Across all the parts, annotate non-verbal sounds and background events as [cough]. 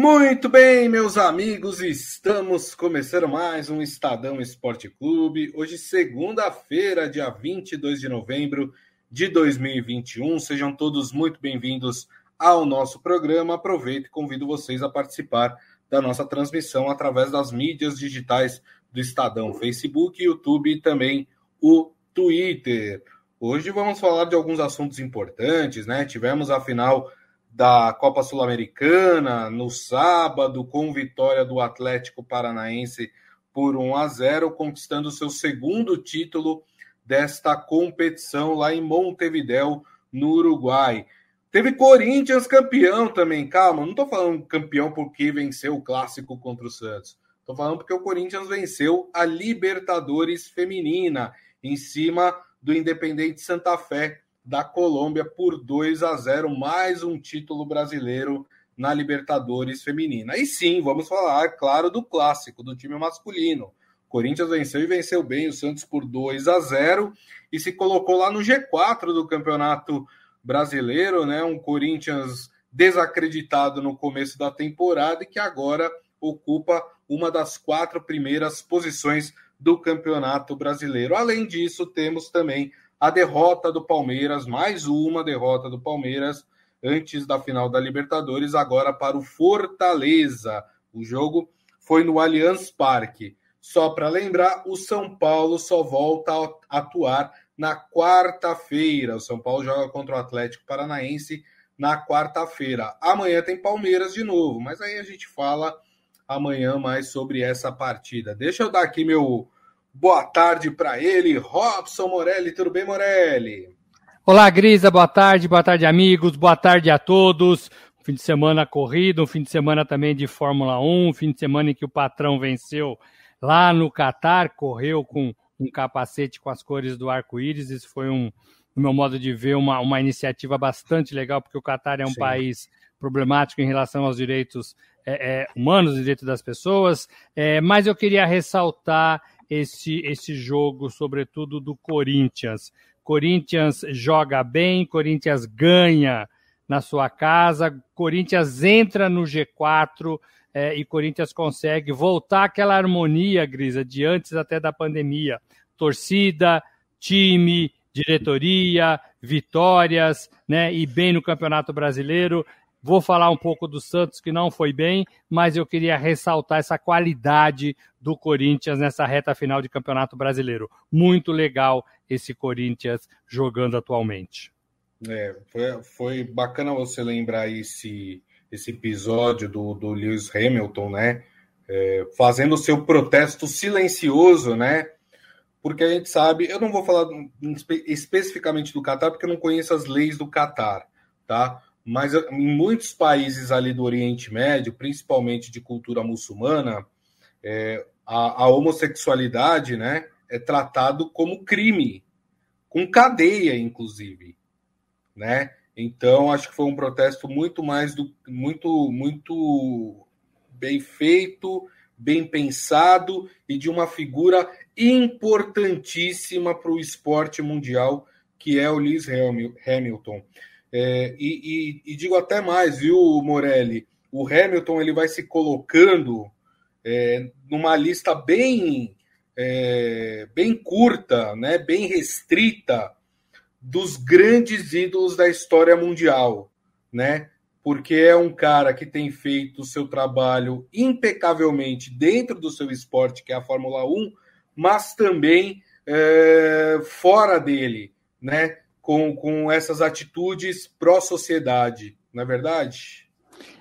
Muito bem, meus amigos, estamos começando mais um Estadão Esporte Clube. Hoje, segunda-feira, dia 22 de novembro de 2021. Sejam todos muito bem-vindos ao nosso programa. Aproveito e convido vocês a participar da nossa transmissão através das mídias digitais do Estadão, Facebook, YouTube e também o Twitter. Hoje vamos falar de alguns assuntos importantes, né? Tivemos a final da Copa Sul-Americana no sábado, com vitória do Atlético Paranaense por 1 a 0, conquistando seu segundo título desta competição lá em Montevidéu, no Uruguai. Teve Corinthians campeão também, calma, não estou falando campeão porque venceu o clássico contra o Santos. Estou falando porque o Corinthians venceu a Libertadores Feminina em cima do Independente Santa Fé da Colômbia por 2 a 0, mais um título brasileiro na Libertadores Feminina. E sim, vamos falar, claro, do clássico, do time masculino. Corinthians venceu e venceu bem o Santos por 2 a 0 e se colocou lá no G4 do Campeonato Brasileiro, né? Um Corinthians desacreditado no começo da temporada e que agora ocupa uma das quatro primeiras posições do Campeonato Brasileiro. Além disso, temos também a derrota do Palmeiras, mais uma derrota do Palmeiras antes da final da Libertadores, agora para o Fortaleza. O jogo foi no Allianz Parque. Só para lembrar, o São Paulo só volta a atuar na quarta-feira. O São Paulo joga contra o Atlético Paranaense na quarta-feira. Amanhã tem Palmeiras de novo, mas aí a gente fala amanhã mais sobre essa partida. Deixa eu dar aqui meu Boa tarde para ele, Robson Morelli. Tudo bem, Morelli? Olá, Grisa. Boa tarde, boa tarde, amigos. Boa tarde a todos. Um fim de semana corrido, um fim de semana também de Fórmula 1, um fim de semana em que o patrão venceu lá no Catar, correu com um capacete com as cores do arco-íris. Isso foi um, no meu modo de ver, uma, uma iniciativa bastante legal, porque o Catar é um Sim. país problemático em relação aos direitos é, é, humanos, direitos das pessoas. É, mas eu queria ressaltar esse, esse jogo, sobretudo do Corinthians. Corinthians joga bem, Corinthians ganha na sua casa, Corinthians entra no G4 é, e Corinthians consegue voltar àquela harmonia, Grisa, de antes até da pandemia. Torcida, time, diretoria, vitórias, né? E bem no Campeonato Brasileiro. Vou falar um pouco do Santos, que não foi bem, mas eu queria ressaltar essa qualidade do Corinthians nessa reta final de Campeonato Brasileiro. Muito legal esse Corinthians jogando atualmente. É, foi, foi bacana você lembrar esse, esse episódio do, do Lewis Hamilton, né? É, fazendo o seu protesto silencioso, né? Porque a gente sabe, eu não vou falar especificamente do Catar, porque eu não conheço as leis do Catar, tá? Mas em muitos países ali do Oriente Médio, principalmente de cultura muçulmana, é, a, a, homossexualidade né, é tratado como crime, com cadeia, inclusive. Né? Então, acho que foi um protesto muito mais do muito, muito bem feito, bem pensado e de uma figura importantíssima para o esporte mundial, que é o Lewis Hamilton. É, e, e, e, digo até mais, viu, Morelli? O Hamilton ele vai se colocando é, numa lista bem, é, bem curta, né, bem restrita dos grandes ídolos da história mundial, né? Porque é um cara que tem feito o seu trabalho impecavelmente dentro do seu esporte, que é a Fórmula 1, mas também é, fora dele, né? Com, com essas atitudes pró-sociedade, não é verdade?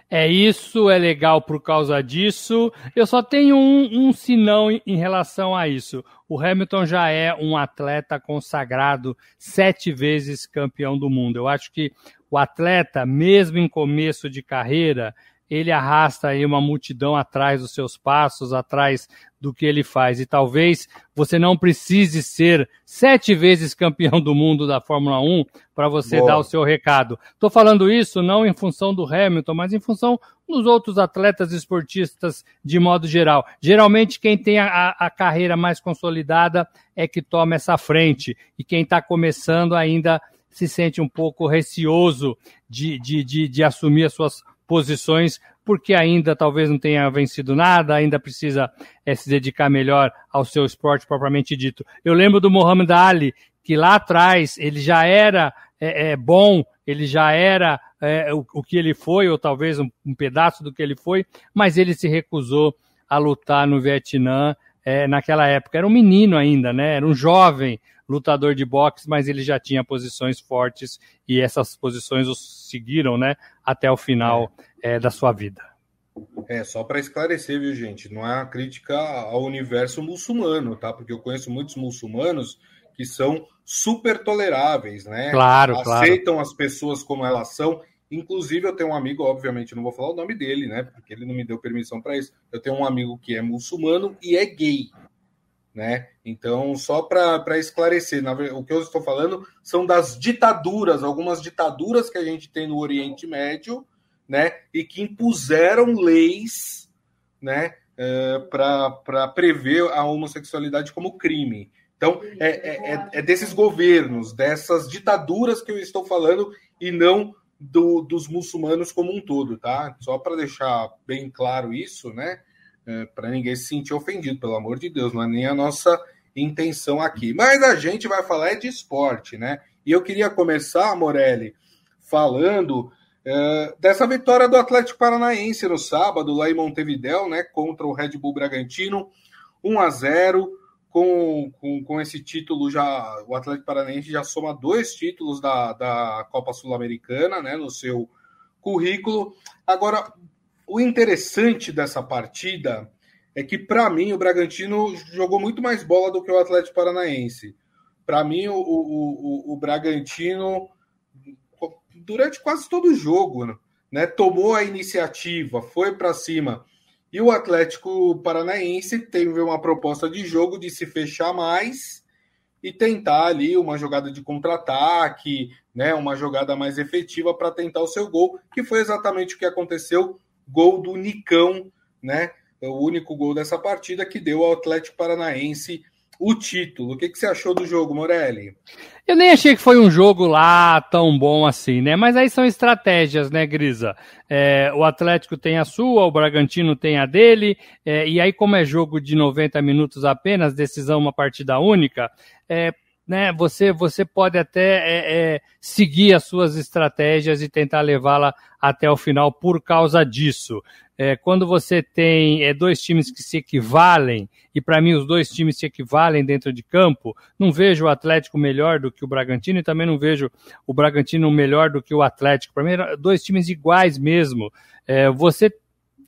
É isso, é legal por causa disso. Eu só tenho um, um sinão em, em relação a isso. O Hamilton já é um atleta consagrado, sete vezes campeão do mundo. Eu acho que o atleta, mesmo em começo de carreira, ele arrasta aí uma multidão atrás dos seus passos, atrás do que ele faz. E talvez você não precise ser sete vezes campeão do mundo da Fórmula 1 para você Boa. dar o seu recado. Estou falando isso não em função do Hamilton, mas em função dos outros atletas esportistas de modo geral. Geralmente, quem tem a, a carreira mais consolidada é que toma essa frente. E quem está começando ainda se sente um pouco receoso de, de, de, de assumir as suas posições, porque ainda talvez não tenha vencido nada, ainda precisa é, se dedicar melhor ao seu esporte propriamente dito. Eu lembro do Muhammad Ali, que lá atrás ele já era é, é, bom, ele já era é, o, o, que ele foi, ou talvez um, um, pedaço do que ele foi, mas ele se recusou a lutar no Vietnã é, naquela época. Era um menino ainda, né? Era um jovem lutador de boxe, mas ele já tinha posições fortes e essas posições o seguiram, né? Até o final é, da sua vida. É, só para esclarecer, viu, gente? Não é uma crítica ao universo muçulmano, tá? Porque eu conheço muitos muçulmanos que são super toleráveis, né? Claro, Aceitam claro. as pessoas como elas são. Inclusive, eu tenho um amigo, obviamente, não vou falar o nome dele, né? Porque ele não me deu permissão para isso. Eu tenho um amigo que é muçulmano e é gay, né? Então, só para esclarecer, na, o que eu estou falando são das ditaduras, algumas ditaduras que a gente tem no Oriente Médio, né? E que impuseram leis, né? É, para prever a homossexualidade como crime. Então, é, é, é, é, desses governos, dessas ditaduras que eu estou falando, e não do, dos muçulmanos como um todo, tá? Só para deixar bem claro isso, né? É, para ninguém se sentir ofendido, pelo amor de Deus, não é nem a nossa intenção aqui. Mas a gente vai falar é de esporte, né? E eu queria começar, Morelli, falando é, dessa vitória do Atlético Paranaense no sábado, lá em Montevidéu, né? Contra o Red Bull Bragantino, 1 a 0 com, com, com esse título já o Atlético Paranaense já soma dois títulos da, da Copa Sul-Americana né, no seu currículo. Agora, o interessante dessa partida é que, para mim, o Bragantino jogou muito mais bola do que o Atlético Paranaense. Para mim, o, o, o, o Bragantino, durante quase todo o jogo, né, tomou a iniciativa, foi para cima e o Atlético Paranaense teve uma proposta de jogo de se fechar mais e tentar ali uma jogada de contra-ataque, né, uma jogada mais efetiva para tentar o seu gol, que foi exatamente o que aconteceu, gol do Nicão, né, o único gol dessa partida que deu ao Atlético Paranaense o título. O que, que você achou do jogo, Morelli? Eu nem achei que foi um jogo lá tão bom assim, né? Mas aí são estratégias, né, Grisa? É, o Atlético tem a sua, o Bragantino tem a dele, é, e aí, como é jogo de 90 minutos apenas, decisão uma partida única, é, né, você, você pode até é, é, seguir as suas estratégias e tentar levá-la até o final por causa disso. É, quando você tem é, dois times que se equivalem, e para mim os dois times se equivalem dentro de campo, não vejo o Atlético melhor do que o Bragantino e também não vejo o Bragantino melhor do que o Atlético. Para mim, dois times iguais mesmo. É, você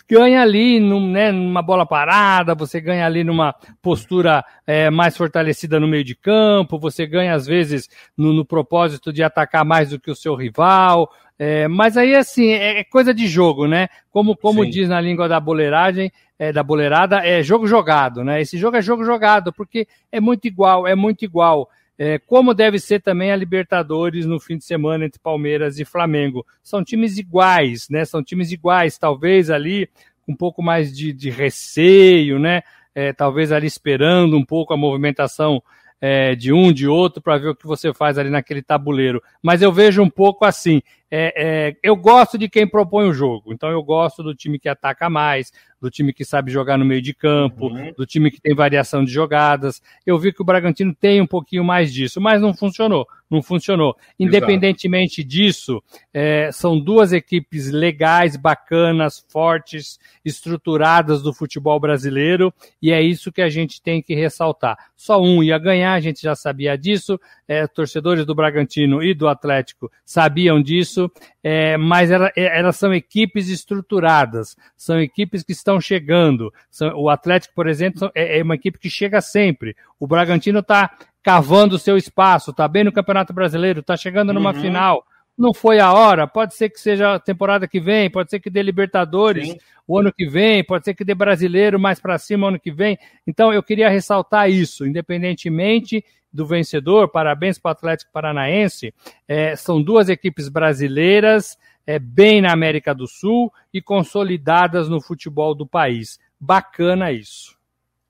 ganha ali num, né, numa bola parada, você ganha ali numa postura é, mais fortalecida no meio de campo, você ganha às vezes no, no propósito de atacar mais do que o seu rival. É, mas aí, assim, é, é coisa de jogo, né? Como, como diz na língua da boleiragem, é, da boleirada, é jogo jogado, né? Esse jogo é jogo jogado, porque é muito igual, é muito igual. É, como deve ser também a Libertadores no fim de semana entre Palmeiras e Flamengo. São times iguais, né? São times iguais, talvez ali com um pouco mais de, de receio, né? É, talvez ali esperando um pouco a movimentação é, de um, de outro, para ver o que você faz ali naquele tabuleiro. Mas eu vejo um pouco assim: é, é, eu gosto de quem propõe o jogo, então eu gosto do time que ataca mais, do time que sabe jogar no meio de campo, uhum. do time que tem variação de jogadas. Eu vi que o Bragantino tem um pouquinho mais disso, mas não funcionou. Não funcionou. Independentemente Exato. disso, é, são duas equipes legais, bacanas, fortes, estruturadas do futebol brasileiro, e é isso que a gente tem que ressaltar. Só um ia ganhar, a gente já sabia disso, é, torcedores do Bragantino e do Atlético sabiam disso, é, mas ela, é, elas são equipes estruturadas, são equipes que estão chegando. São, o Atlético, por exemplo, é, é uma equipe que chega sempre. O Bragantino está cavando o seu espaço, está bem no Campeonato Brasileiro, está chegando numa uhum. final. Não foi a hora, pode ser que seja a temporada que vem, pode ser que dê Libertadores Sim. o ano que vem, pode ser que dê Brasileiro mais para cima o ano que vem. Então eu queria ressaltar isso, independentemente do vencedor, parabéns para o Atlético Paranaense. É, são duas equipes brasileiras, é, bem na América do Sul e consolidadas no futebol do país. Bacana isso.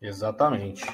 Exatamente.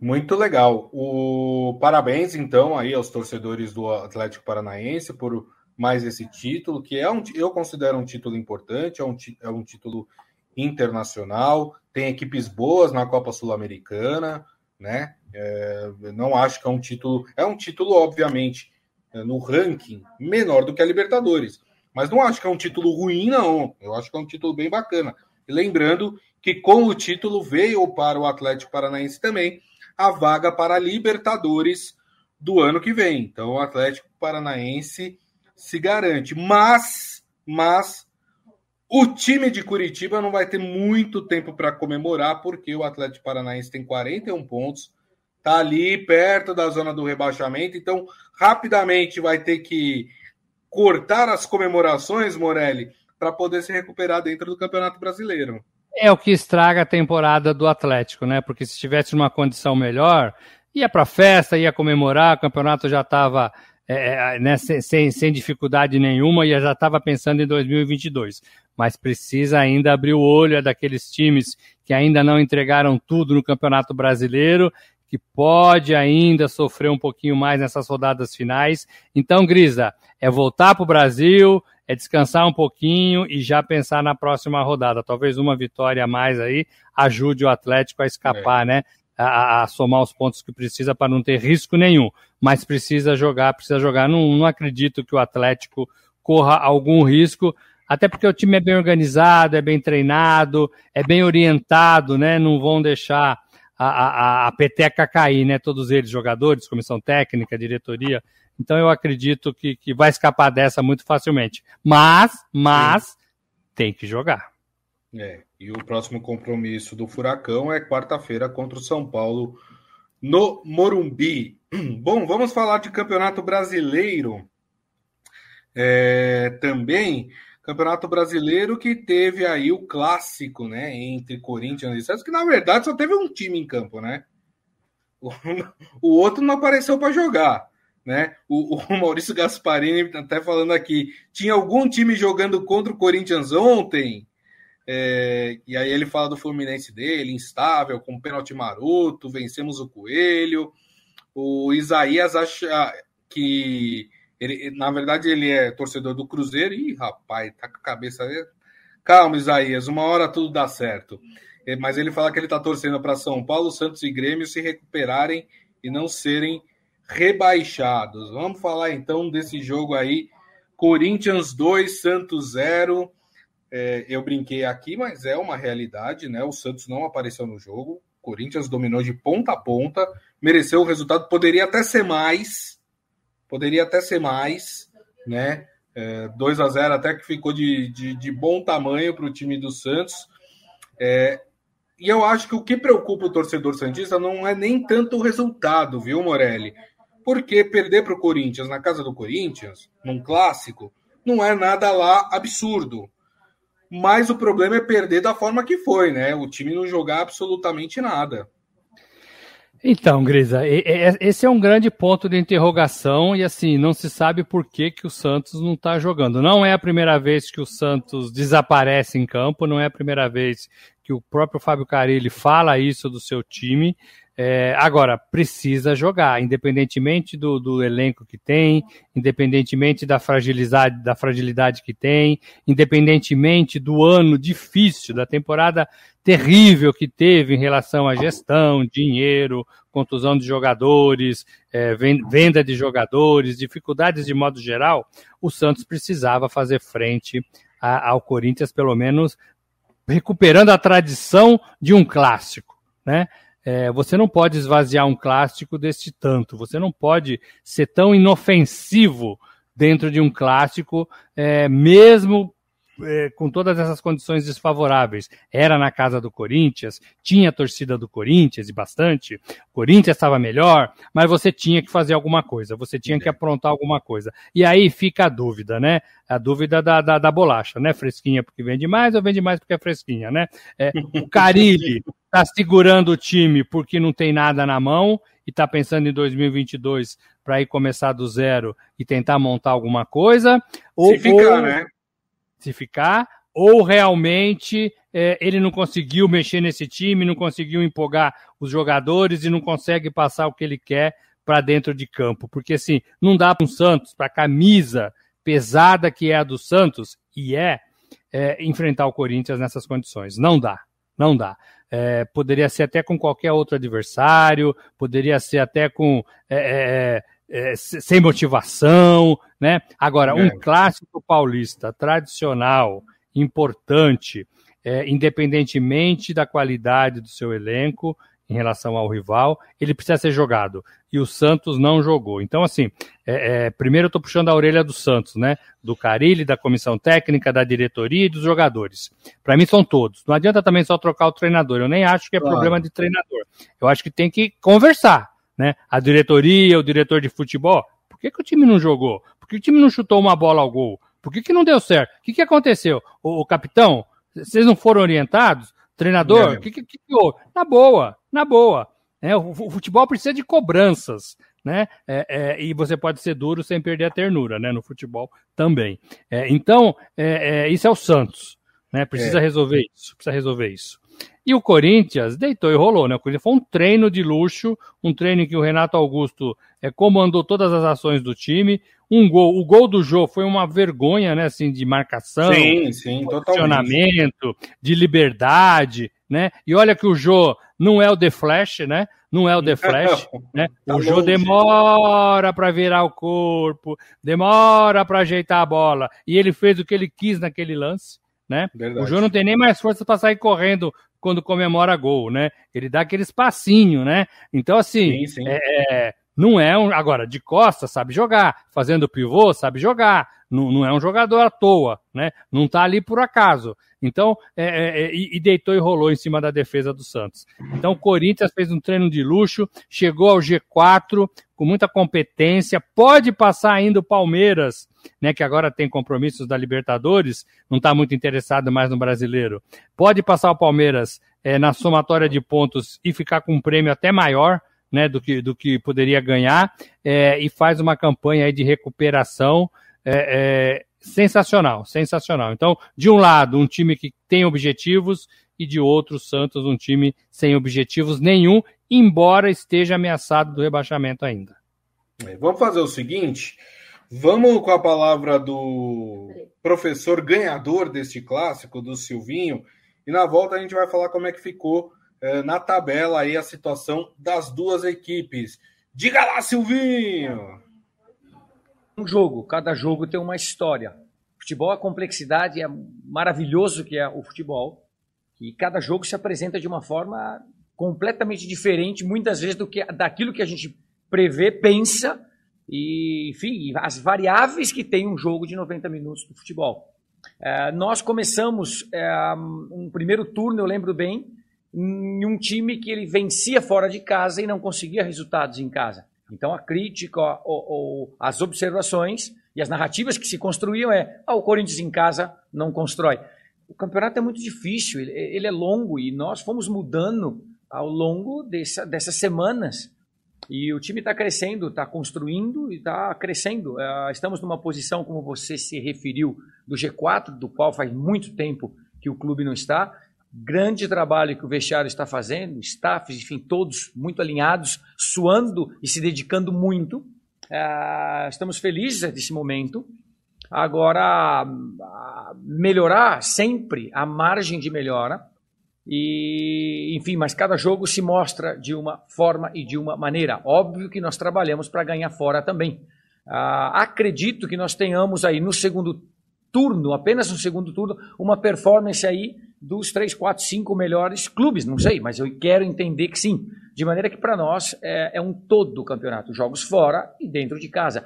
Muito legal. O parabéns então aí aos torcedores do Atlético Paranaense por mais esse título, que é um, eu considero um título importante, é um, é um título internacional, tem equipes boas na Copa Sul-Americana, né? É, não acho que é um título. É um título, obviamente, é, no ranking menor do que a Libertadores. Mas não acho que é um título ruim, não. Eu acho que é um título bem bacana. E lembrando que com o título veio para o Atlético Paranaense também a vaga para a Libertadores do ano que vem. Então o Atlético Paranaense se garante. Mas, mas o time de Curitiba não vai ter muito tempo para comemorar, porque o Atlético Paranaense tem 41 pontos, tá ali perto da zona do rebaixamento, então rapidamente vai ter que cortar as comemorações, Morelli, para poder se recuperar dentro do Campeonato Brasileiro. É o que estraga a temporada do Atlético, né? Porque se estivesse numa condição melhor, ia para festa, ia comemorar, o campeonato já estava é, é né, sem, sem dificuldade nenhuma e já estava pensando em 2022. Mas precisa ainda abrir o olho é daqueles times que ainda não entregaram tudo no Campeonato Brasileiro, que pode ainda sofrer um pouquinho mais nessas rodadas finais. Então, Grisa, é voltar para o Brasil, é descansar um pouquinho e já pensar na próxima rodada. Talvez uma vitória a mais aí ajude o Atlético a escapar, é. né? a, a, somar os pontos que precisa para não ter risco nenhum. Mas precisa jogar, precisa jogar. Não, não acredito que o Atlético corra algum risco, até porque o time é bem organizado, é bem treinado, é bem orientado, né? Não vão deixar a, a, a peteca cair, né? Todos eles, jogadores, comissão técnica, diretoria. Então eu acredito que, que vai escapar dessa muito facilmente. Mas, mas, Sim. tem que jogar. É, e o próximo compromisso do Furacão é quarta-feira contra o São Paulo no Morumbi. [clears throat] Bom, vamos falar de Campeonato Brasileiro é, também. Campeonato Brasileiro que teve aí o clássico, né, entre Corinthians e Santos, que na verdade só teve um time em campo, né? O, [laughs] o outro não apareceu para jogar, né? O, o [laughs] Maurício Gasparini até falando aqui, tinha algum time jogando contra o Corinthians ontem? É, e aí ele fala do Fluminense dele, instável, com pênalti maroto, vencemos o Coelho. O Isaías acha que ele, na verdade, ele é torcedor do Cruzeiro. Ih, rapaz, tá com a cabeça. Calma, Isaías, uma hora tudo dá certo. É, mas ele fala que ele tá torcendo para São Paulo, Santos e Grêmio se recuperarem e não serem rebaixados. Vamos falar então desse jogo aí. Corinthians 2, Santos 0. É, eu brinquei aqui, mas é uma realidade, né? O Santos não apareceu no jogo. O Corinthians dominou de ponta a ponta, mereceu o resultado, poderia até ser mais, poderia até ser mais, né? É, 2 a 0 até que ficou de, de, de bom tamanho para o time do Santos. É, e eu acho que o que preocupa o torcedor Santista não é nem tanto o resultado, viu, Morelli? Porque perder para o Corinthians na casa do Corinthians, num clássico, não é nada lá absurdo mas o problema é perder da forma que foi, né? O time não jogar absolutamente nada. Então, Grisa, esse é um grande ponto de interrogação e assim, não se sabe por que, que o Santos não está jogando. Não é a primeira vez que o Santos desaparece em campo, não é a primeira vez que o próprio Fábio Carilli fala isso do seu time. É, agora, precisa jogar, independentemente do, do, elenco que tem, independentemente da fragilidade, da fragilidade que tem, independentemente do ano difícil, da temporada terrível que teve em relação à gestão, dinheiro, contusão de jogadores, é, venda de jogadores, dificuldades de modo geral, o Santos precisava fazer frente a, ao Corinthians, pelo menos recuperando a tradição de um clássico, né? É, você não pode esvaziar um clássico deste tanto, você não pode ser tão inofensivo dentro de um clássico, é, mesmo é, com todas essas condições desfavoráveis. Era na casa do Corinthians, tinha a torcida do Corinthians e bastante. O Corinthians estava melhor, mas você tinha que fazer alguma coisa, você tinha que aprontar alguma coisa. E aí fica a dúvida, né? A dúvida da, da, da bolacha, né? Fresquinha porque vende mais ou vende mais porque é fresquinha, né? É, o Carilli [laughs] está segurando o time porque não tem nada na mão e está pensando em 2022 para ir começar do zero e tentar montar alguma coisa. Ou, Se ficar, ou, né? se ficar, ou realmente é, ele não conseguiu mexer nesse time, não conseguiu empolgar os jogadores e não consegue passar o que ele quer para dentro de campo. Porque assim, não dá para um Santos, para a camisa, pesada que é a do Santos, e é, é enfrentar o Corinthians nessas condições. Não dá, não dá. É, poderia ser até com qualquer outro adversário, poderia ser até com é, é, é sem motivação, né? Agora, um é. clássico paulista tradicional, importante, é, independentemente da qualidade do seu elenco em relação ao rival, ele precisa ser jogado. E o Santos não jogou. Então, assim, é, é, primeiro eu estou puxando a orelha do Santos, né? Do Carilli, da comissão técnica, da diretoria e dos jogadores. Para mim são todos. Não adianta também só trocar o treinador. Eu nem acho que é claro. problema de treinador. Eu acho que tem que conversar, né? A diretoria, o diretor de futebol. Por que, que o time não jogou? Por que o time não chutou uma bola ao gol? Por que, que não deu certo? O que, que aconteceu? O, o capitão, vocês não foram orientados? Treinador, o que, que, que, Na boa, na boa. É, o, o, futebol precisa de cobranças, né? É, é, e você pode ser duro sem perder a ternura, né? No futebol também. É, então, é, é, isso é o Santos, né? Precisa resolver isso, precisa resolver isso. E o Corinthians deitou e rolou, né? O Corinthians foi um treino de luxo, um treino em que o Renato Augusto é, comandou todas as ações do time. Um gol, o gol do Jô foi uma vergonha, né? Assim, de marcação, sim, sim, de posicionamento, de liberdade, né? E olha que o Jô não é o The Flash, né? Não é o The [laughs] Flash, né? Tá o Jô demora para virar o corpo, demora para ajeitar a bola. E ele fez o que ele quis naquele lance né? Verdade. O Jô não tem nem mais força para sair correndo quando comemora gol, né? Ele dá aquele espacinho, né? Então, assim, sim, sim. É, é, não é um. Agora, de costas, sabe jogar. Fazendo pivô, sabe jogar. Não, não é um jogador à toa, né? Não tá ali por acaso. Então, é, é, é, e, deitou e rolou em cima da defesa do Santos. Então, o Corinthians fez um treino de luxo, chegou ao G4 com muita competência, pode passar ainda o Palmeiras, né, que agora tem compromissos da Libertadores, não está muito interessado mais no brasileiro. Pode passar o Palmeiras é, na somatória de pontos e ficar com um prêmio até maior, né, do que, do que poderia ganhar, é, e faz uma campanha aí de recuperação é, é sensacional, sensacional. Então, de um lado, um time que tem objetivos e de outro, Santos, um time sem objetivos nenhum, embora esteja ameaçado do rebaixamento ainda. É, vamos fazer o seguinte, vamos com a palavra do professor ganhador deste clássico, do Silvinho, e na volta a gente vai falar como é que ficou na tabela aí a situação das duas equipes. Diga lá, Silvinho! um jogo, cada jogo tem uma história. Futebol, a complexidade é maravilhoso que é o futebol, e cada jogo se apresenta de uma forma completamente diferente, muitas vezes do que daquilo que a gente prevê, pensa, e enfim, as variáveis que tem um jogo de 90 minutos do futebol. É, nós começamos é, um primeiro turno, eu lembro bem, em um time que ele vencia fora de casa e não conseguia resultados em casa. Então a crítica as observações e as narrativas que se construíam é ah, o Corinthians em casa não constrói. O campeonato é muito difícil, ele, ele é longo e nós fomos mudando ao longo dessa, dessas semanas. E o time está crescendo, está construindo e está crescendo. Uh, estamos numa posição, como você se referiu, do G4, do qual faz muito tempo que o clube não está grande trabalho que o vestiário está fazendo, staffs, enfim, todos muito alinhados, suando e se dedicando muito. Uh, estamos felizes desse momento. Agora, uh, melhorar sempre a margem de melhora. E, enfim, mas cada jogo se mostra de uma forma e de uma maneira. Óbvio que nós trabalhamos para ganhar fora também. Uh, acredito que nós tenhamos aí no segundo turno, apenas no segundo turno, uma performance aí dos três, quatro, cinco melhores clubes, não sei, mas eu quero entender que sim. De maneira que para nós é, é, um todo o campeonato, jogos fora e dentro de casa.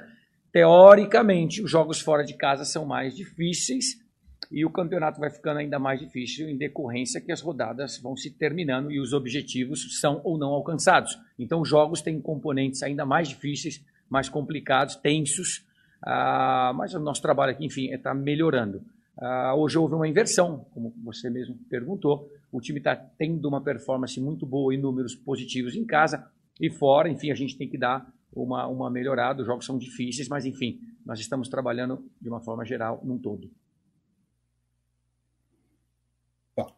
Teoricamente, os jogos fora de casa são mais difíceis e o campeonato vai ficando ainda mais difícil em decorrência que as rodadas vão se terminando e os objetivos são ou não alcançados. Então, os jogos têm componentes ainda mais difíceis, mais complicados, tensos, ah, mas o nosso trabalho aqui, enfim, está melhorando. Uh, hoje houve uma inversão, como você mesmo perguntou. O time está tendo uma performance muito boa e números positivos em casa e fora. Enfim, a gente tem que dar uma, uma melhorada. Os jogos são difíceis, mas enfim, nós estamos trabalhando de uma forma geral num todo.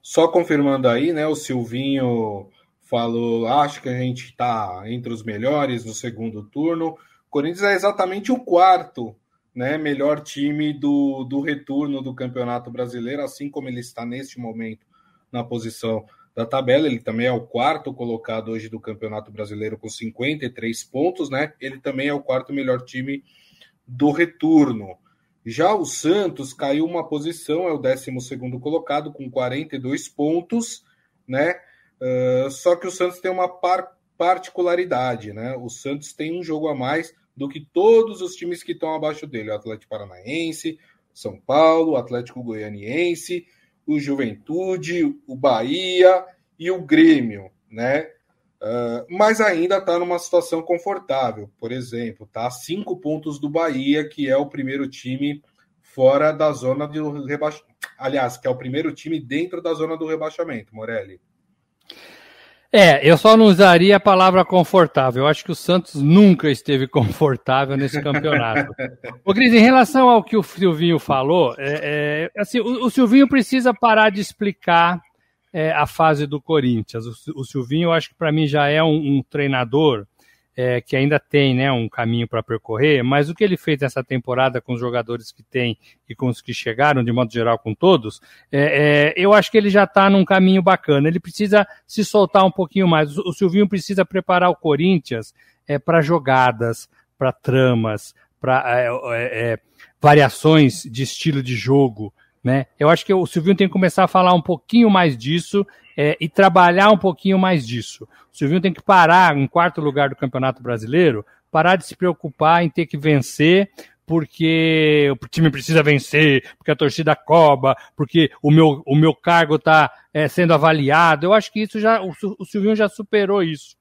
Só confirmando aí, né? O Silvinho falou, acho que a gente está entre os melhores no segundo turno. O Corinthians é exatamente o quarto né, melhor time do, do retorno do Campeonato Brasileiro, assim como ele está neste momento na posição da tabela. Ele também é o quarto colocado hoje do Campeonato Brasileiro com 53 pontos, né? Ele também é o quarto melhor time do retorno. Já o Santos caiu uma posição, é o 12 colocado com 42 pontos, né? Uh, só que o Santos tem uma par particularidade, né? O Santos tem um jogo a mais do que todos os times que estão abaixo dele: o Atlético Paranaense, São Paulo, o Atlético Goianiense, o Juventude, o Bahia e o Grêmio, né? Uh, mas ainda está numa situação confortável. Por exemplo, está a cinco pontos do Bahia, que é o primeiro time fora da zona do rebaixamento. Aliás, que é o primeiro time dentro da zona do rebaixamento, Morelli. É, eu só não usaria a palavra confortável. Eu acho que o Santos nunca esteve [laughs] confortável nesse campeonato. Ô, Cris, em relação ao que o Silvinho falou, é, é, assim, o, o Silvinho precisa parar de explicar é, a fase do Corinthians. O, o Silvinho, eu acho que para mim já é um, um treinador é, que ainda tem né, um caminho para percorrer, mas o que ele fez nessa temporada com os jogadores que tem e com os que chegaram, de modo geral com todos, é, é, eu acho que ele já está num caminho bacana. Ele precisa se soltar um pouquinho mais. O, o Silvinho precisa preparar o Corinthians é, para jogadas, para tramas, para é, é, variações de estilo de jogo. Né? Eu acho que o Silvinho tem que começar a falar um pouquinho mais disso é, e trabalhar um pouquinho mais disso. O Silvinho tem que parar em quarto lugar do Campeonato Brasileiro, parar de se preocupar em ter que vencer, porque o time precisa vencer, porque a torcida cobra, porque o meu, o meu cargo está é, sendo avaliado. Eu acho que isso já o, o Silvinho já superou isso.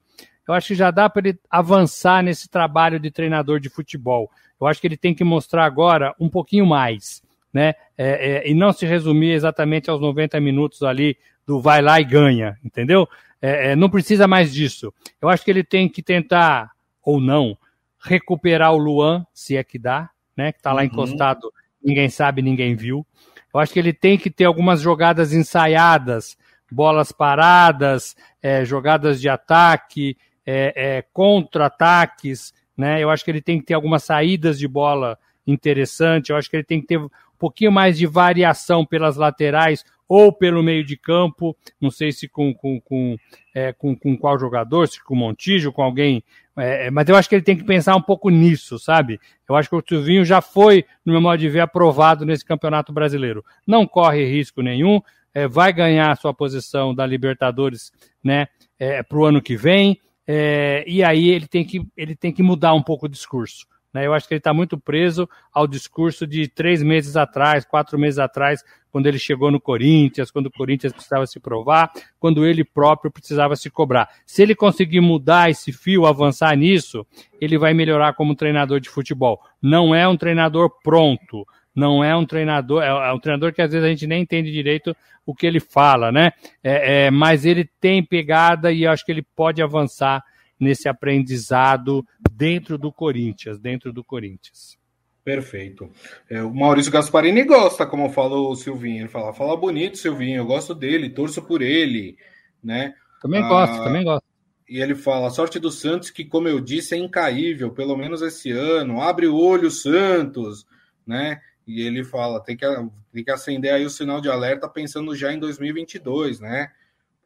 Eu acho que já dá para ele avançar nesse trabalho de treinador de futebol. Eu acho que ele tem que mostrar agora um pouquinho mais né? É, é, e não se resumir exatamente aos 90 minutos ali do vai lá e ganha, entendeu? É, é, não precisa mais disso. Eu acho que ele tem que tentar, ou não, recuperar o Luan, se é que dá, né? Que está lá uhum. encostado, ninguém sabe, ninguém viu. Eu acho que ele tem que ter algumas jogadas ensaiadas, bolas paradas, é, jogadas de ataque, é, é, contra-ataques, né? Eu acho que ele tem que ter algumas saídas de bola interessante. Eu acho que ele tem que ter pouquinho mais de variação pelas laterais ou pelo meio de campo, não sei se com, com, com, é, com, com qual jogador, se com o Montijo, com alguém, é, é, mas eu acho que ele tem que pensar um pouco nisso, sabe? Eu acho que o Silvinho já foi, no meu modo de ver, aprovado nesse Campeonato Brasileiro. Não corre risco nenhum, é, vai ganhar a sua posição da Libertadores né, é, para o ano que vem, é, e aí ele tem, que, ele tem que mudar um pouco o discurso. Né? Eu acho que ele está muito preso ao discurso de três meses atrás, quatro meses atrás, quando ele chegou no Corinthians, quando o Corinthians precisava se provar, quando ele próprio precisava se cobrar. Se ele conseguir mudar esse fio, avançar nisso, ele vai melhorar como treinador de futebol. Não é um treinador pronto, não é um treinador, é, é um treinador que às vezes a gente nem entende direito o que ele fala, né? É, é, mas ele tem pegada e acho que ele pode avançar nesse aprendizado dentro do Corinthians, dentro do Corinthians. Perfeito. É, o Maurício Gasparini gosta, como falou o Silvinho. Ele fala, fala bonito, Silvinho, eu gosto dele, torço por ele, né? Também ah, gosto, também gosto. E ele fala, a sorte do Santos, que, como eu disse, é incaível, pelo menos esse ano. Abre o olho, Santos, né? E ele fala, tem que, tem que acender aí o sinal de alerta pensando já em 2022, né?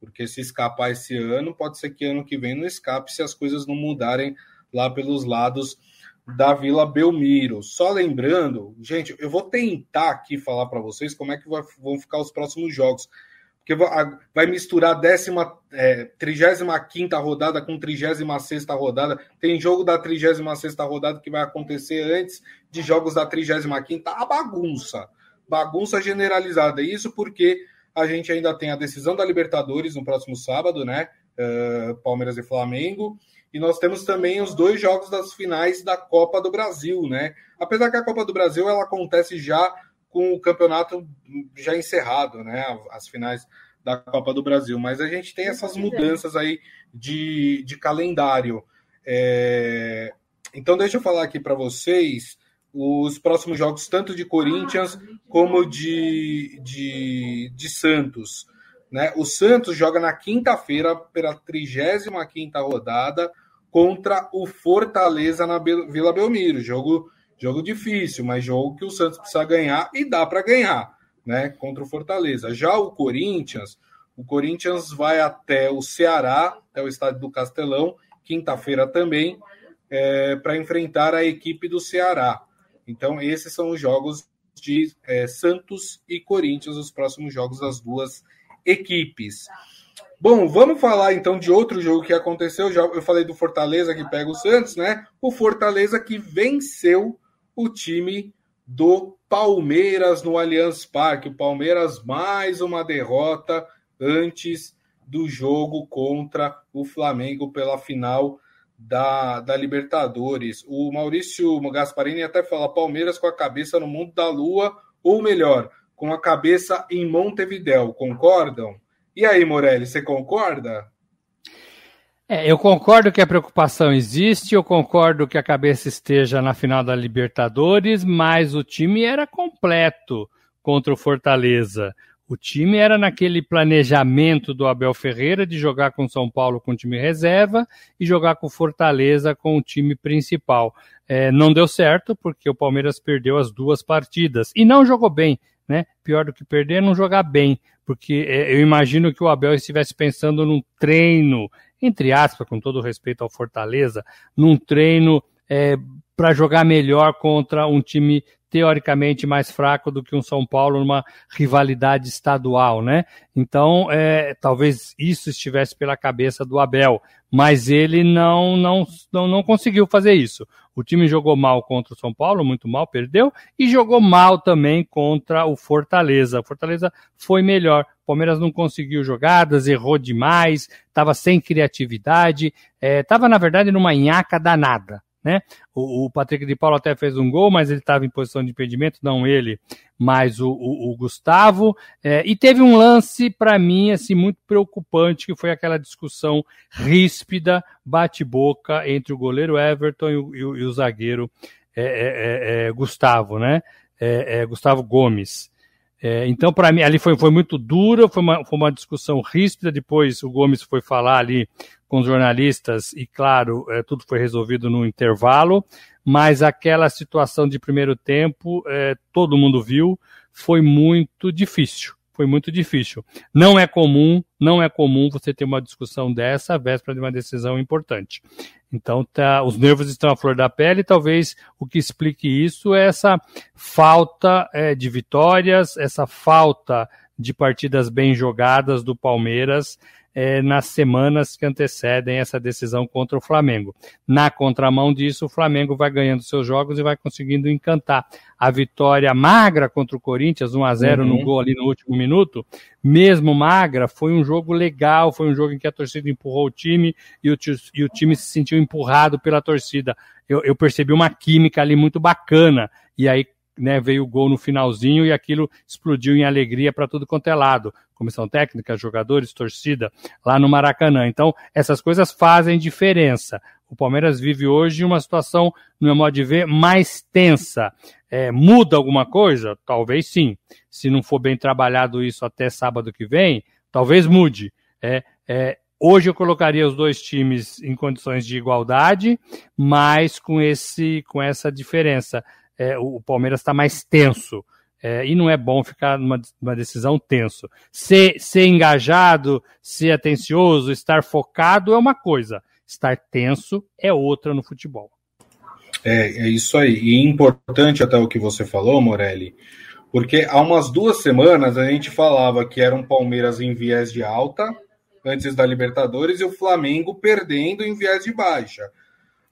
Porque se escapar esse ano, pode ser que ano que vem não escape se as coisas não mudarem lá pelos lados da Vila Belmiro. Só lembrando, gente, eu vou tentar aqui falar para vocês como é que vão ficar os próximos jogos. Porque vai misturar décima, é, 35 rodada com 36 rodada. Tem jogo da 36 rodada que vai acontecer antes de jogos da 35. A bagunça. Bagunça generalizada. Isso porque a gente ainda tem a decisão da Libertadores no próximo sábado, né? Uh, Palmeiras e Flamengo. E nós temos também os dois jogos das finais da Copa do Brasil, né? Apesar que a Copa do Brasil ela acontece já com o campeonato já encerrado, né? As finais da Copa do Brasil. Mas a gente tem essas mudanças aí de, de calendário. É... Então, deixa eu falar aqui para vocês os próximos jogos, tanto de Corinthians como de, de, de Santos. Né? O Santos joga na quinta-feira, pela 35 rodada, contra o Fortaleza na Vila Belmiro. Jogo, Jogo difícil, mas jogo que o Santos precisa ganhar e dá para ganhar, né? Contra o Fortaleza. Já o Corinthians, o Corinthians vai até o Ceará, até o estádio do Castelão, quinta-feira também, é, para enfrentar a equipe do Ceará. Então, esses são os jogos de é, Santos e Corinthians, os próximos jogos das duas equipes. Bom, vamos falar então de outro jogo que aconteceu. Já eu falei do Fortaleza que pega o Santos, né? O Fortaleza que venceu o time do Palmeiras no Allianz Parque. O Palmeiras mais uma derrota antes do jogo contra o Flamengo pela final da, da Libertadores. O Maurício Gasparini até fala Palmeiras com a cabeça no mundo da lua, ou melhor, com a cabeça em Montevidéu. Concordam? E aí, Morelli, você concorda? É, eu concordo que a preocupação existe, eu concordo que a cabeça esteja na final da Libertadores, mas o time era completo contra o Fortaleza. O time era naquele planejamento do Abel Ferreira de jogar com São Paulo com o time reserva e jogar com Fortaleza com o time principal. É, não deu certo porque o Palmeiras perdeu as duas partidas e não jogou bem. Né? Pior do que perder é não jogar bem, porque é, eu imagino que o Abel estivesse pensando num treino, entre aspas, com todo respeito ao Fortaleza, num treino é, para jogar melhor contra um time teoricamente mais fraco do que um São Paulo numa rivalidade estadual, né? Então, é, talvez isso estivesse pela cabeça do Abel, mas ele não, não, não, não conseguiu fazer isso. O time jogou mal contra o São Paulo, muito mal, perdeu, e jogou mal também contra o Fortaleza. O Fortaleza foi melhor. O Palmeiras não conseguiu jogadas, errou demais, estava sem criatividade, estava, é, na verdade, numa nhaca danada né? O, o, Patrick de Paulo até fez um gol, mas ele estava em posição de impedimento, não ele, mas o, o, o Gustavo. É, e teve um lance, para mim, assim, muito preocupante, que foi aquela discussão ríspida, bate-boca, entre o goleiro Everton e o, e e zagueiro é, é, é, é Gustavo, né? É, Gustavo Gomes. É, então, para mim, ali foi, foi muito dura, foi uma, foi uma discussão ríspida. Depois o Gomes foi falar ali com os jornalistas e, claro, é, tudo foi resolvido no intervalo. Mas aquela situação de primeiro tempo, é, todo mundo viu, foi muito difícil. Foi muito difícil. Não é comum, não é comum você ter uma discussão dessa véspera de uma decisão importante. Então, tá, os nervos estão à flor da pele. Talvez o que explique isso é essa falta é, de vitórias, essa falta de partidas bem jogadas do Palmeiras é, nas semanas que antecedem essa decisão contra o Flamengo. Na contramão disso, o Flamengo vai ganhando seus jogos e vai conseguindo encantar. A vitória magra contra o Corinthians, 1 a 0 uhum. no gol ali no último minuto, mesmo magra, foi um jogo legal, foi um jogo em que a torcida empurrou o time e o, e o time se sentiu empurrado pela torcida. Eu, eu percebi uma química ali muito bacana. E aí né, veio o gol no finalzinho e aquilo explodiu em alegria para tudo quanto é lado. Comissão técnica, jogadores, torcida, lá no Maracanã. Então, essas coisas fazem diferença. O Palmeiras vive hoje uma situação, no meu modo de ver, mais tensa. É, muda alguma coisa? Talvez sim. Se não for bem trabalhado isso até sábado que vem, talvez mude. É, é, hoje eu colocaria os dois times em condições de igualdade, mas com, esse, com essa diferença é, o Palmeiras está mais tenso. É, e não é bom ficar numa, numa, decisão tenso. Ser, ser engajado, ser atencioso, estar focado é uma coisa. Estar tenso é outra no futebol. É, é isso aí. E importante até o que você falou, Morelli, porque há umas duas semanas a gente falava que era um Palmeiras em viés de alta, antes da Libertadores, e o Flamengo perdendo em viés de baixa.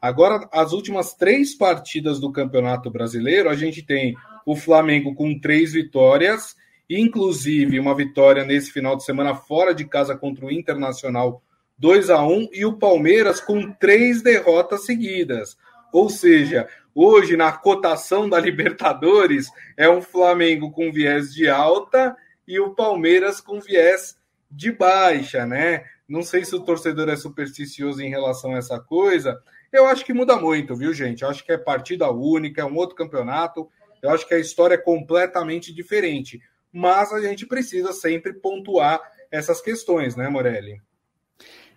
Agora, as últimas três partidas do Campeonato Brasileiro, a gente tem o Flamengo com três vitórias, inclusive uma vitória nesse final de semana fora de casa contra o Internacional 2 a 1 e o Palmeiras com três derrotas seguidas. Ou seja, hoje na cotação da [laughs] Libertadores é um Flamengo com viés de alta e o Palmeiras com viés de baixa, né? Não sei se o torcedor é supersticioso em relação a essa coisa, eu acho que muda muito, viu, gente? Eu acho que é partida única, é um outro campeonato. Eu acho que a história é completamente diferente. Mas a gente precisa sempre pontuar essas questões, né, Morelli?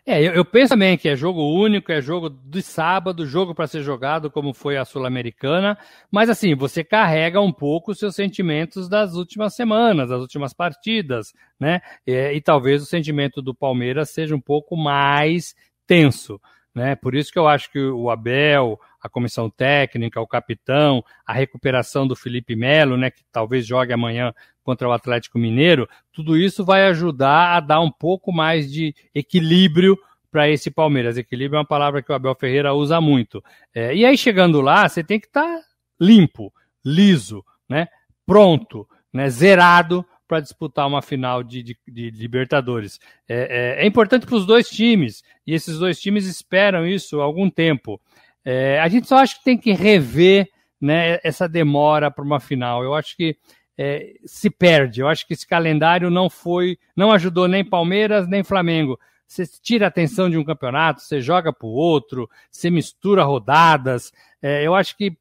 É, eu, eu, penso também que é jogo único, é jogo de sábado, jogo para ser jogado, como foi a Sul-Americana, mas assim, você carrega um pouco os seus sentimentos das últimas semanas, das últimas partidas, né? É, e talvez o sentimento do Palmeiras seja um pouco mais tenso. Né? Por isso que eu acho que o Abel, a comissão técnica, o capitão, a recuperação do Felipe Melo, né, que talvez jogue amanhã contra o Atlético Mineiro, tudo isso vai ajudar a dar um pouco mais de equilíbrio para esse Palmeiras. Equilíbrio é uma palavra que o Abel Ferreira usa muito. É, e aí, chegando lá, você tem que estar tá limpo, liso, né, pronto, né, zerado para disputar uma final de, de, de Libertadores. É, é, é importante para os dois times, e esses dois times esperam isso há algum tempo. É, a gente só acha que tem que rever né, essa demora para uma final. Eu acho que é, se perde. Eu acho que esse calendário não foi, não ajudou nem Palmeiras nem Flamengo. Você tira a atenção de um campeonato, você joga para o outro, você mistura rodadas. É, eu acho que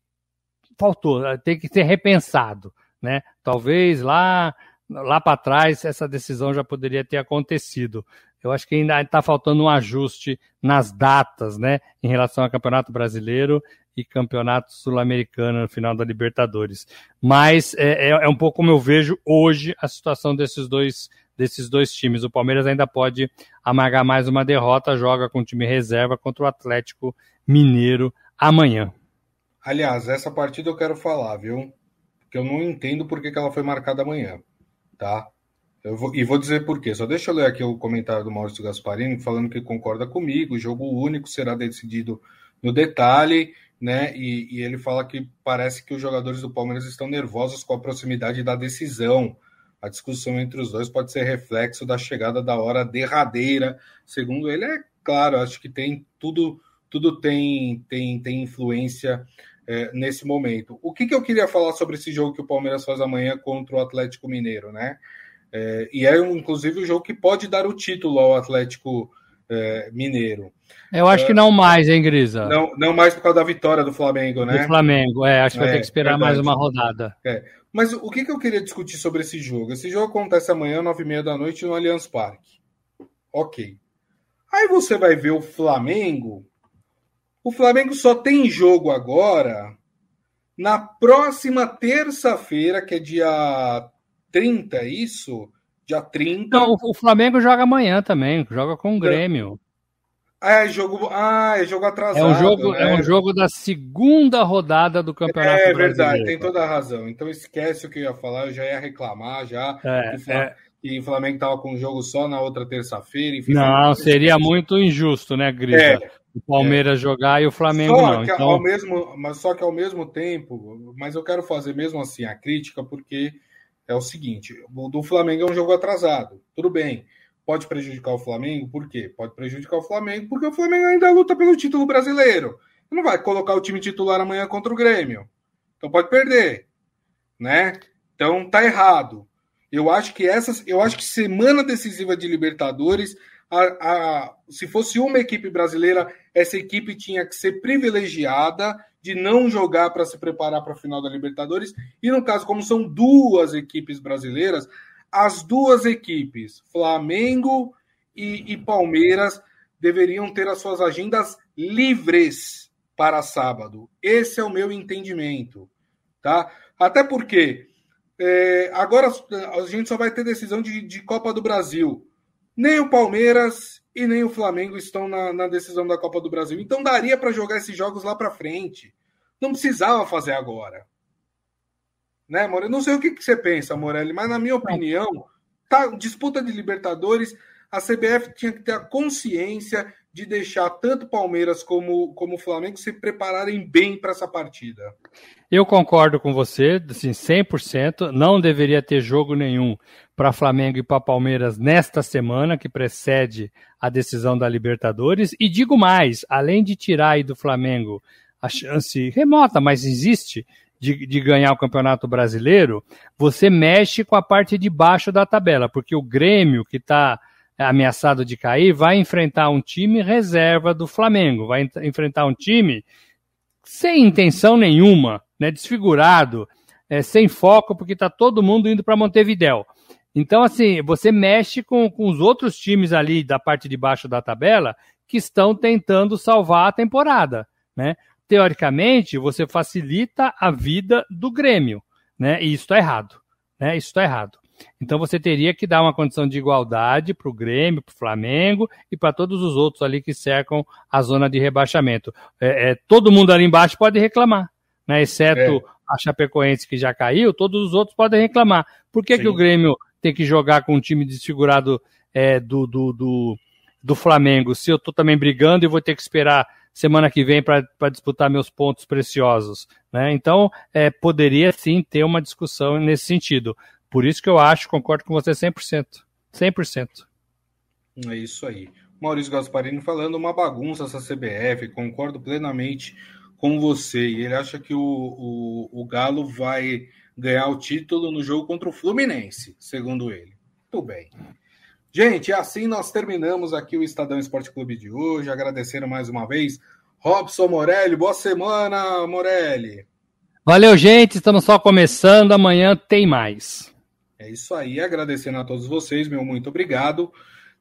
faltou, tem que ser repensado. Né? Talvez lá lá para trás essa decisão já poderia ter acontecido. Eu acho que ainda está faltando um ajuste nas datas, né, em relação ao Campeonato Brasileiro e Campeonato Sul-Americano no final da Libertadores. Mas é, é, é, um pouco como eu vejo hoje a situação desses dois desses dois times. O Palmeiras ainda pode amargar mais uma derrota, joga com o time reserva contra o Atlético Mineiro amanhã. Aliás, essa partida eu quero falar, viu? Porque eu não entendo por que, ela foi marcada amanhã tá? Eu vou, e vou dizer por quê. Só deixa eu ler aqui o comentário do Maurício Gasparini falando que concorda comigo. O jogo único será decidido no detalhe, né? E, e, ele fala que parece que os jogadores do Palmeiras estão nervosos com a proximidade da decisão. A discussão entre os dois pode ser reflexo da chegada da hora derradeira. Segundo ele, é claro, acho que tem tudo, tudo tem, tem, tem influência é, nesse momento. O que, que eu queria falar sobre esse jogo que o Palmeiras faz amanhã contra o Atlético Mineiro, né? É, e é inclusive o jogo que pode dar o título ao Atlético é, Mineiro. Eu acho que não mais, hein, Grisa? Não, não mais por causa da vitória do Flamengo, né? Do Flamengo, é, acho que vai ter que esperar verdade. mais uma rodada. É. Mas o que, que eu queria discutir sobre esse jogo? Esse jogo acontece amanhã, nove e meia da noite, no Allianz Parque. Ok. Aí você vai ver o Flamengo o Flamengo só tem jogo agora na próxima terça-feira, que é dia 30, é isso? Dia 30. Não, o Flamengo joga amanhã também, joga com o Grêmio. Ah, é jogo, ah, é jogo atrasado. É um jogo, né? é um jogo da segunda rodada do Campeonato É verdade, tem toda a razão. Então esquece o que eu ia falar, eu já ia reclamar já. É, é. E o Flamengo estava com um jogo só na outra terça-feira. Não, seria muito injusto, né, Grisa? É, o Palmeiras é. jogar e o Flamengo só não. então... ao mesmo, mas só que ao mesmo tempo, mas eu quero fazer mesmo assim a crítica, porque é o seguinte: o do Flamengo é um jogo atrasado. Tudo bem. Pode prejudicar o Flamengo, por quê? Pode prejudicar o Flamengo, porque o Flamengo ainda luta pelo título brasileiro. Não vai colocar o time titular amanhã contra o Grêmio. Então pode perder. Né? Então tá errado. Eu acho que essas, eu acho que semana decisiva de Libertadores a, a, se fosse uma equipe brasileira, essa equipe tinha que ser privilegiada de não jogar para se preparar para a final da Libertadores. E no caso, como são duas equipes brasileiras, as duas equipes, Flamengo e, e Palmeiras, deveriam ter as suas agendas livres para sábado. Esse é o meu entendimento, tá? Até porque é, agora a gente só vai ter decisão de, de Copa do Brasil. Nem o Palmeiras e nem o Flamengo estão na, na decisão da Copa do Brasil. Então daria para jogar esses jogos lá para frente. Não precisava fazer agora. Né, Morelli? Não sei o que, que você pensa, Morelli, mas na minha opinião, tá, disputa de Libertadores, a CBF tinha que ter a consciência de deixar tanto Palmeiras como, como Flamengo se prepararem bem para essa partida. Eu concordo com você, assim, 100%. Não deveria ter jogo nenhum para Flamengo e para Palmeiras nesta semana, que precede a decisão da Libertadores. E digo mais: além de tirar aí do Flamengo a chance remota, mas existe, de, de, ganhar o Campeonato Brasileiro, você mexe com a parte de baixo da tabela, porque o Grêmio, que está ameaçado de cair, vai enfrentar um time reserva do Flamengo, vai enfrentar um time sem intenção nenhuma, né, desfigurado, é, sem foco, porque está todo mundo indo para Montevidéu. Então, assim, você mexe com, com os outros times ali da parte de baixo da tabela que estão tentando salvar a temporada, né? Teoricamente, você facilita a vida do Grêmio, né? E isso está errado, né? Isso está errado. Então você teria que dar uma condição de igualdade para o Grêmio, para o Flamengo e para todos os outros ali que cercam a zona de rebaixamento. É, é, todo mundo ali embaixo pode reclamar, né? Exceto é. a Chapecoense que já caiu, todos os outros podem reclamar. Por que, que o Grêmio tem que jogar com um time desfigurado é, do, do, do, do, Flamengo, se eu estou também brigando e vou ter que esperar semana que vem para disputar meus pontos preciosos. Né? Então, é, poderia sim ter uma discussão nesse sentido. Por isso que eu acho, concordo com você 100%. 100%. É isso aí. Maurício Gasparini falando uma bagunça essa CBF, concordo plenamente com você. E ele acha que o, o, o Galo vai ganhar o título no jogo contra o Fluminense, segundo ele. Tudo bem. Gente, assim nós terminamos aqui o Estadão Esporte Clube de hoje. Agradecendo mais uma vez. Robson Morelli, boa semana, Morelli. Valeu, gente. Estamos só começando. Amanhã tem mais. É isso aí. Agradecendo a todos vocês, meu muito obrigado.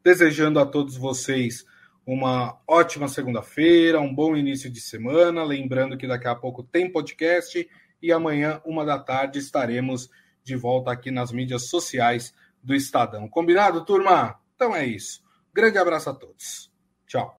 Desejando a todos vocês uma ótima segunda-feira, um bom início de semana. Lembrando que daqui a pouco tem podcast e amanhã, uma da tarde, estaremos de volta aqui nas mídias sociais do Estadão. Combinado, turma? Então é isso. Grande abraço a todos. Tchau.